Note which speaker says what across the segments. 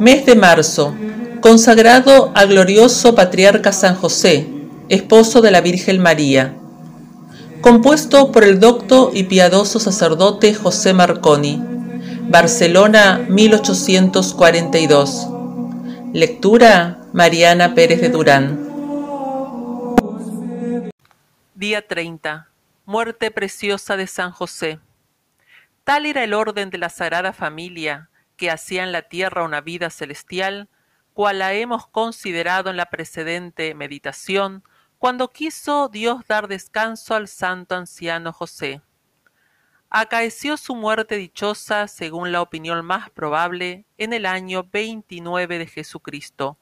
Speaker 1: Mes de marzo, consagrado al glorioso patriarca San José, esposo de la Virgen María. Compuesto por el docto y piadoso sacerdote José Marconi. Barcelona, 1842. Lectura Mariana Pérez de Durán.
Speaker 2: Día 30. Muerte preciosa de San José. Tal era el orden de la Sagrada Familia, que hacía en la tierra una vida celestial, cual la hemos considerado en la precedente meditación, cuando quiso Dios dar descanso al santo anciano José. Acaeció su muerte dichosa, según la opinión más probable, en el año 29 de Jesucristo,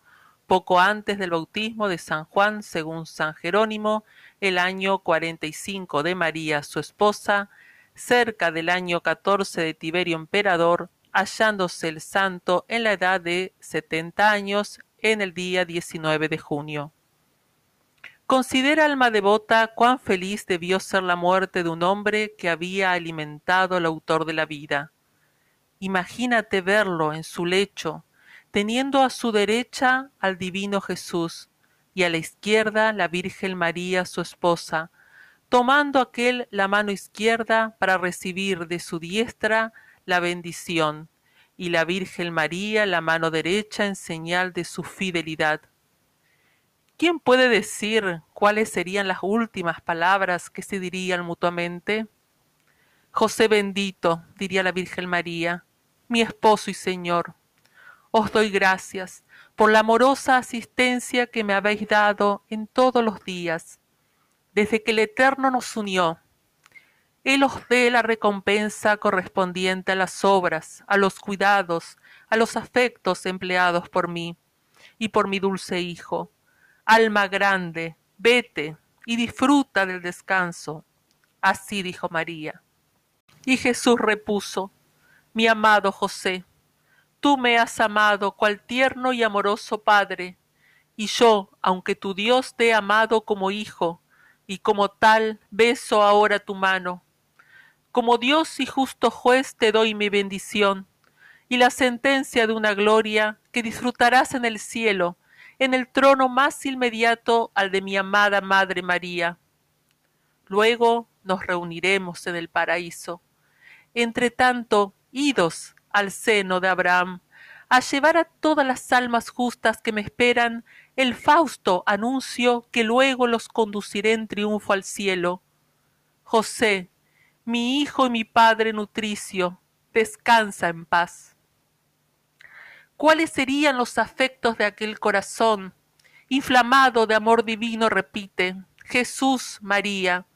Speaker 2: poco antes del bautismo de San Juan, según San Jerónimo, el año 45 de María, su esposa, cerca del año 14 de Tiberio Emperador, hallándose el santo en la edad de setenta años en el día 19 de junio. Considera alma devota cuán feliz debió ser la muerte de un hombre que había alimentado al autor de la vida. Imagínate verlo en su lecho, teniendo a su derecha al divino Jesús y a la izquierda la Virgen María su esposa, tomando aquel la mano izquierda para recibir de su diestra la bendición, y la Virgen María la mano derecha en señal de su fidelidad. ¿Quién puede decir cuáles serían las últimas palabras que se dirían mutuamente? José bendito, diría la Virgen María, mi esposo y Señor, os doy gracias por la amorosa asistencia que me habéis dado en todos los días, desde que el Eterno nos unió él os dé la recompensa correspondiente a las obras, a los cuidados, a los afectos empleados por mí y por mi dulce Hijo. Alma grande, vete y disfruta del descanso. Así dijo María. Y Jesús repuso, mi amado José, tú me has amado cual tierno y amoroso Padre, y yo, aunque tu Dios te he amado como hijo, y como tal beso ahora tu mano como Dios y justo juez te doy mi bendición y la sentencia de una gloria que disfrutarás en el cielo, en el trono más inmediato al de mi amada Madre María. Luego nos reuniremos en el paraíso. Entre tanto, idos al seno de Abraham, a llevar a todas las almas justas que me esperan el fausto anuncio que luego los conduciré en triunfo al cielo. José, mi hijo y mi padre nutricio, descansa en paz. ¿Cuáles serían los afectos de aquel corazón, inflamado de amor divino, repite, Jesús, María?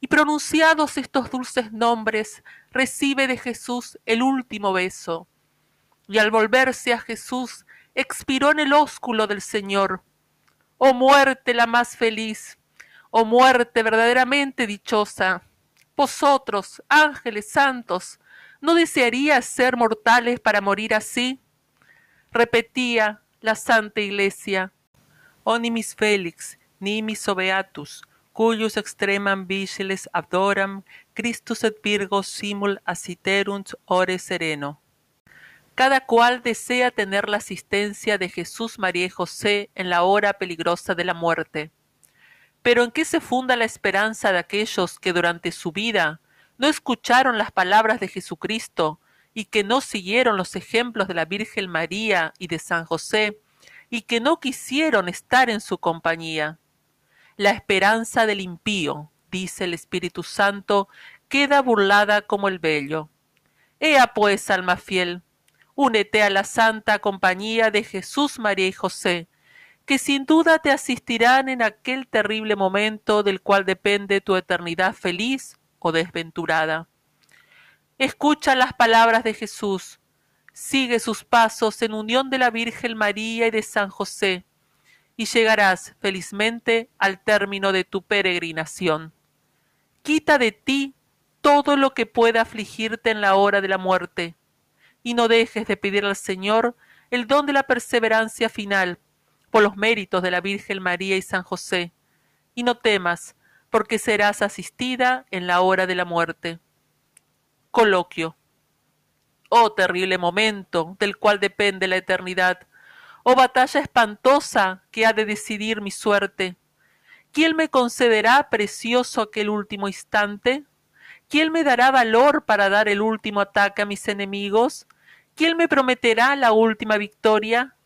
Speaker 2: Y pronunciados estos dulces nombres, recibe de Jesús el último beso. Y al volverse a Jesús, expiró en el ósculo del Señor. Oh muerte la más feliz, oh muerte verdaderamente dichosa, vosotros, ángeles santos, ¿no desearíais ser mortales para morir así? Repetía la Santa Iglesia, Onimis Felix, nimis obeatus, cuyus extremam vigiles abdoram, Christus et Virgo simul asiterunt ore sereno. Cada cual desea tener la asistencia de Jesús, María y José en la hora peligrosa de la muerte. Pero ¿en qué se funda la esperanza de aquellos que durante su vida no escucharon las palabras de Jesucristo y que no siguieron los ejemplos de la Virgen María y de San José y que no quisieron estar en su compañía? La esperanza del impío, dice el Espíritu Santo, queda burlada como el vello. Ea pues, alma fiel, únete a la santa compañía de Jesús, María y José, que sin duda te asistirán en aquel terrible momento del cual depende tu eternidad feliz o desventurada. Escucha las palabras de Jesús, sigue sus pasos en unión de la Virgen María y de San José, y llegarás felizmente al término de tu peregrinación. Quita de ti todo lo que pueda afligirte en la hora de la muerte, y no dejes de pedir al Señor el don de la perseverancia final por los méritos de la Virgen María y San José, y no temas, porque serás asistida en la hora de la muerte. Coloquio. Oh terrible momento del cual depende la eternidad. Oh batalla espantosa que ha de decidir mi suerte. ¿Quién me concederá precioso aquel último instante? ¿Quién me dará valor para dar el último ataque a mis enemigos? ¿Quién me prometerá la última victoria?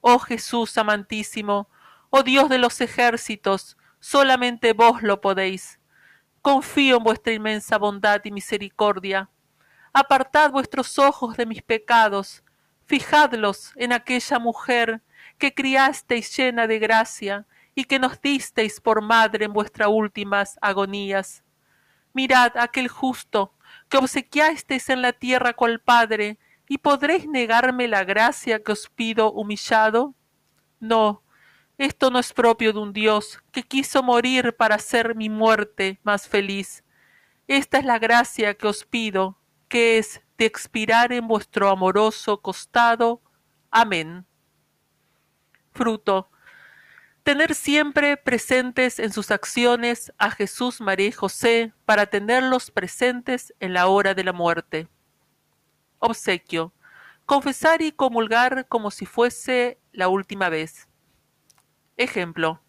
Speaker 2: Oh Jesús amantísimo, oh Dios de los ejércitos, solamente vos lo podéis. Confío en vuestra inmensa bondad y misericordia. Apartad vuestros ojos de mis pecados, fijadlos en aquella mujer que criasteis llena de gracia y que nos disteis por madre en vuestras últimas agonías. Mirad aquel justo que obsequiasteis en la tierra cual Padre, y podréis negarme la gracia que os pido humillado? No, esto no es propio de un Dios que quiso morir para hacer mi muerte más feliz. Esta es la gracia que os pido, que es de expirar en vuestro amoroso costado. Amén. Fruto tener siempre presentes en sus acciones a Jesús, María y José para tenerlos presentes en la hora de la muerte. Obsequio. Confesar y comulgar como si fuese la última vez. Ejemplo.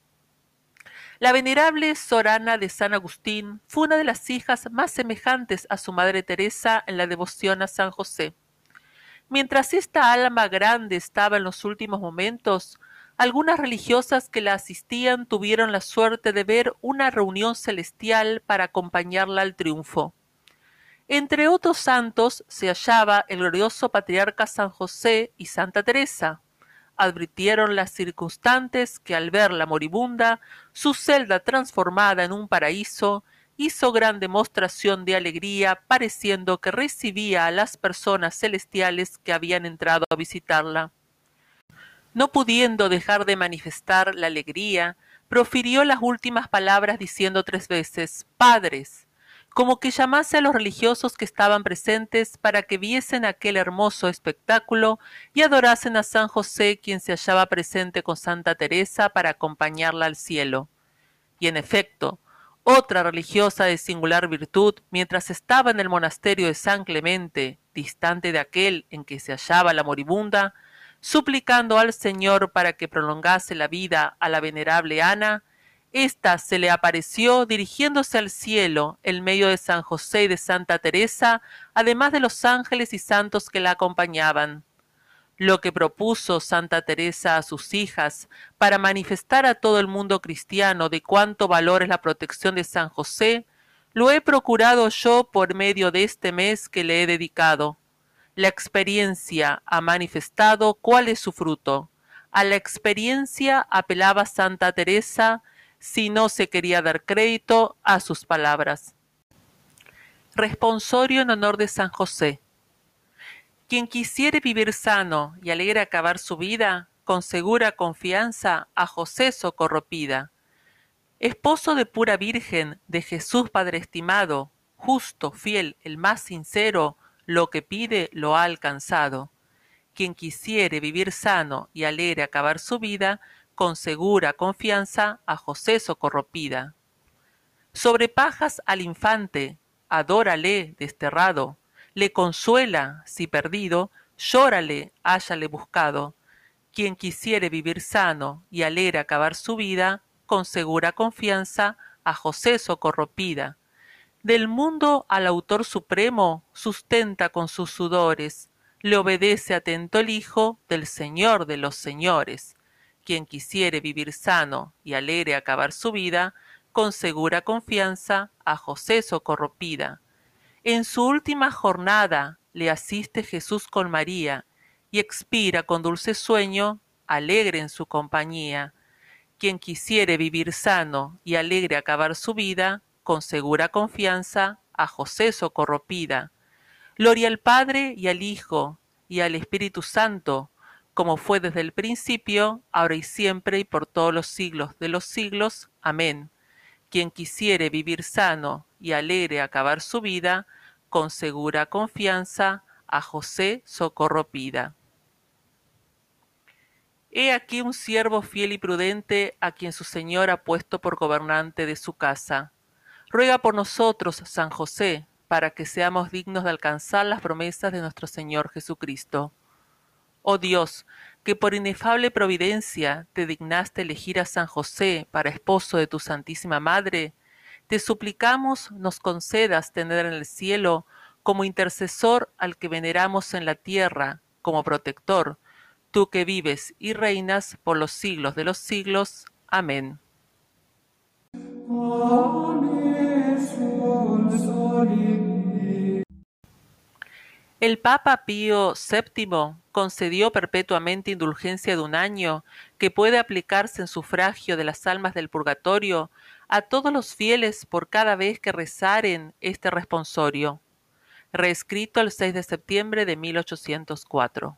Speaker 2: La venerable Sorana de San Agustín fue una de las hijas más semejantes a su madre Teresa en la devoción a San José. Mientras esta alma grande estaba en los últimos momentos, algunas religiosas que la asistían tuvieron la suerte de ver una reunión celestial para acompañarla al triunfo. Entre otros santos se hallaba el glorioso patriarca San José y Santa Teresa. Advirtieron las circunstantes que al ver la moribunda, su celda transformada en un paraíso, hizo gran demostración de alegría, pareciendo que recibía a las personas celestiales que habían entrado a visitarla. No pudiendo dejar de manifestar la alegría, profirió las últimas palabras diciendo tres veces Padres, como que llamase a los religiosos que estaban presentes para que viesen aquel hermoso espectáculo y adorasen a San José, quien se hallaba presente con Santa Teresa para acompañarla al cielo. Y en efecto, otra religiosa de singular virtud, mientras estaba en el monasterio de San Clemente, distante de aquel en que se hallaba la moribunda, suplicando al Señor para que prolongase la vida a la venerable Ana, ésta se le apareció dirigiéndose al cielo en medio de San José y de Santa Teresa, además de los ángeles y santos que la acompañaban. Lo que propuso Santa Teresa a sus hijas para manifestar a todo el mundo cristiano de cuánto valor es la protección de San José, lo he procurado yo por medio de este mes que le he dedicado la experiencia ha manifestado cuál es su fruto. A la experiencia apelaba Santa Teresa si no se quería dar crédito a sus palabras. Responsorio en honor de San José. Quien quisiere vivir sano y alegre acabar su vida, con segura confianza a José socorropida. Esposo de pura Virgen, de Jesús Padre estimado, justo, fiel, el más sincero, lo que pide lo ha alcanzado. Quien quisiere vivir sano y alegre acabar su vida, con segura confianza a José socorropida. Sobre pajas al infante, adórale desterrado, le consuela si perdido, llórale háyale buscado. Quien quisiere vivir sano y alegre acabar su vida, con segura confianza a José socorropida del mundo al autor supremo sustenta con sus sudores, le obedece atento el Hijo del Señor de los señores. Quien quisiere vivir sano y alegre acabar su vida, con segura confianza a José socorropida. En su última jornada le asiste Jesús con María, y expira con dulce sueño, alegre en su compañía. Quien quisiere vivir sano y alegre acabar su vida, con segura confianza a José Socorropida. Gloria al Padre y al Hijo y al Espíritu Santo, como fue desde el principio, ahora y siempre y por todos los siglos de los siglos. Amén. Quien quisiere vivir sano y alegre acabar su vida, con segura confianza a José Socorropida. He aquí un siervo fiel y prudente a quien su Señor ha puesto por gobernante de su casa ruega por nosotros, San José, para que seamos dignos de alcanzar las promesas de nuestro Señor Jesucristo. Oh Dios, que por inefable providencia te dignaste elegir a San José para esposo de tu Santísima Madre, te suplicamos nos concedas tener en el cielo como intercesor al que veneramos en la tierra, como protector, tú que vives y reinas por los siglos de los siglos. Amén. El Papa Pío VII concedió perpetuamente indulgencia de un año que puede aplicarse en sufragio de las almas del purgatorio a todos los fieles por cada vez que rezaren este responsorio. Reescrito el 6 de septiembre de 1804.